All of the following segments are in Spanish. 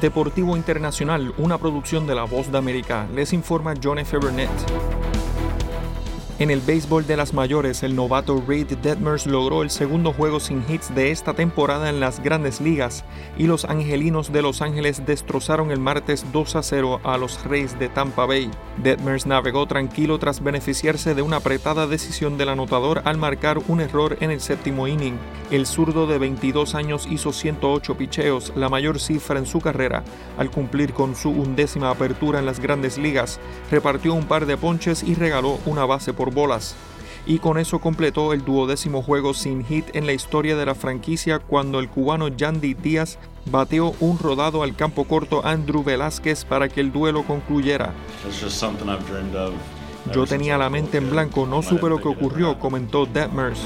Deportivo Internacional, una producción de La Voz de América, les informa John F. En el béisbol de las mayores, el novato Reid Detmers logró el segundo juego sin hits de esta temporada en las grandes ligas y los angelinos de Los Ángeles destrozaron el martes 2 a 0 a los Reyes de Tampa Bay. Detmers navegó tranquilo tras beneficiarse de una apretada decisión del anotador al marcar un error en el séptimo inning. El zurdo de 22 años hizo 108 picheos, la mayor cifra en su carrera, al cumplir con su undécima apertura en las grandes ligas, repartió un par de ponches y regaló una base por bolas. Y con eso completó el duodécimo juego sin hit en la historia de la franquicia cuando el cubano Yandy Díaz bateó un rodado al campo corto Andrew Velázquez para que el duelo concluyera. Yo tenía la mente en blanco, no supe lo que ocurrió, comentó Detmers.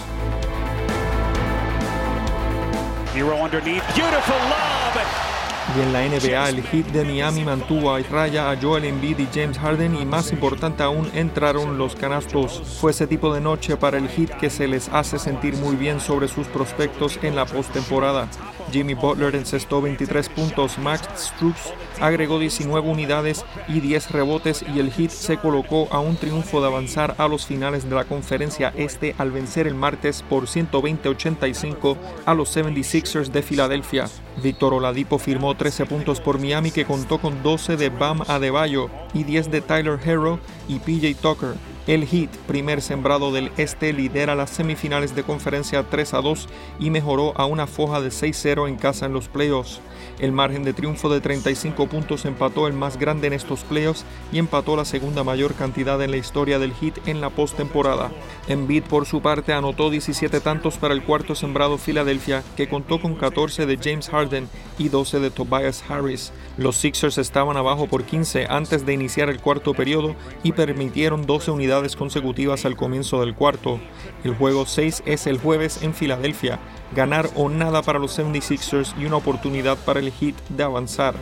Y en la NBA, el hit de Miami mantuvo a raya a Joel Embiid y James Harden y más importante aún, entraron los canastos. Fue ese tipo de noche para el hit que se les hace sentir muy bien sobre sus prospectos en la postemporada. Jimmy Butler encestó 23 puntos, Max Strux agregó 19 unidades y 10 rebotes y el Heat se colocó a un triunfo de avanzar a los finales de la conferencia este al vencer el martes por 120-85 a los 76ers de Filadelfia. Víctor Oladipo firmó 13 puntos por Miami que contó con 12 de Bam Adebayo y 10 de Tyler Herro y PJ Tucker. El Heat, primer sembrado del este, lidera las semifinales de conferencia 3 a 2 y mejoró a una foja de 6-0 en casa en los playoffs. El margen de triunfo de 35 puntos empató el más grande en estos playoffs y empató la segunda mayor cantidad en la historia del Heat en la postemporada. Embiid por su parte anotó 17 tantos para el cuarto sembrado Filadelfia, que contó con 14 de James Harden y 12 de Tobias Harris. Los Sixers estaban abajo por 15 antes de iniciar el cuarto periodo y permitieron 12 consecutivas al comienzo del cuarto. El juego 6 es el jueves en Filadelfia ganar o nada para los 76ers y una oportunidad para el Heat de avanzar.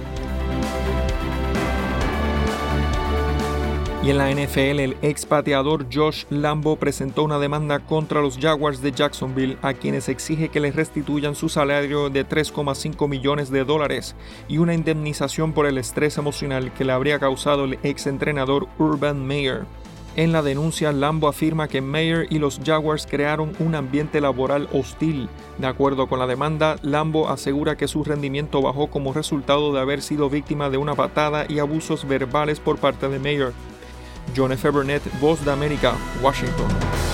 Y en la NFL, el ex pateador Josh Lambo presentó una demanda contra los Jaguars de Jacksonville, a quienes exige que les restituyan su salario de 3,5 millones de dólares y una indemnización por el estrés emocional que le habría causado el ex entrenador Urban Meyer. En la denuncia, Lambo afirma que Mayer y los Jaguars crearon un ambiente laboral hostil. De acuerdo con la demanda, Lambo asegura que su rendimiento bajó como resultado de haber sido víctima de una patada y abusos verbales por parte de Mayer. John F. Burnett, Voz de América, Washington.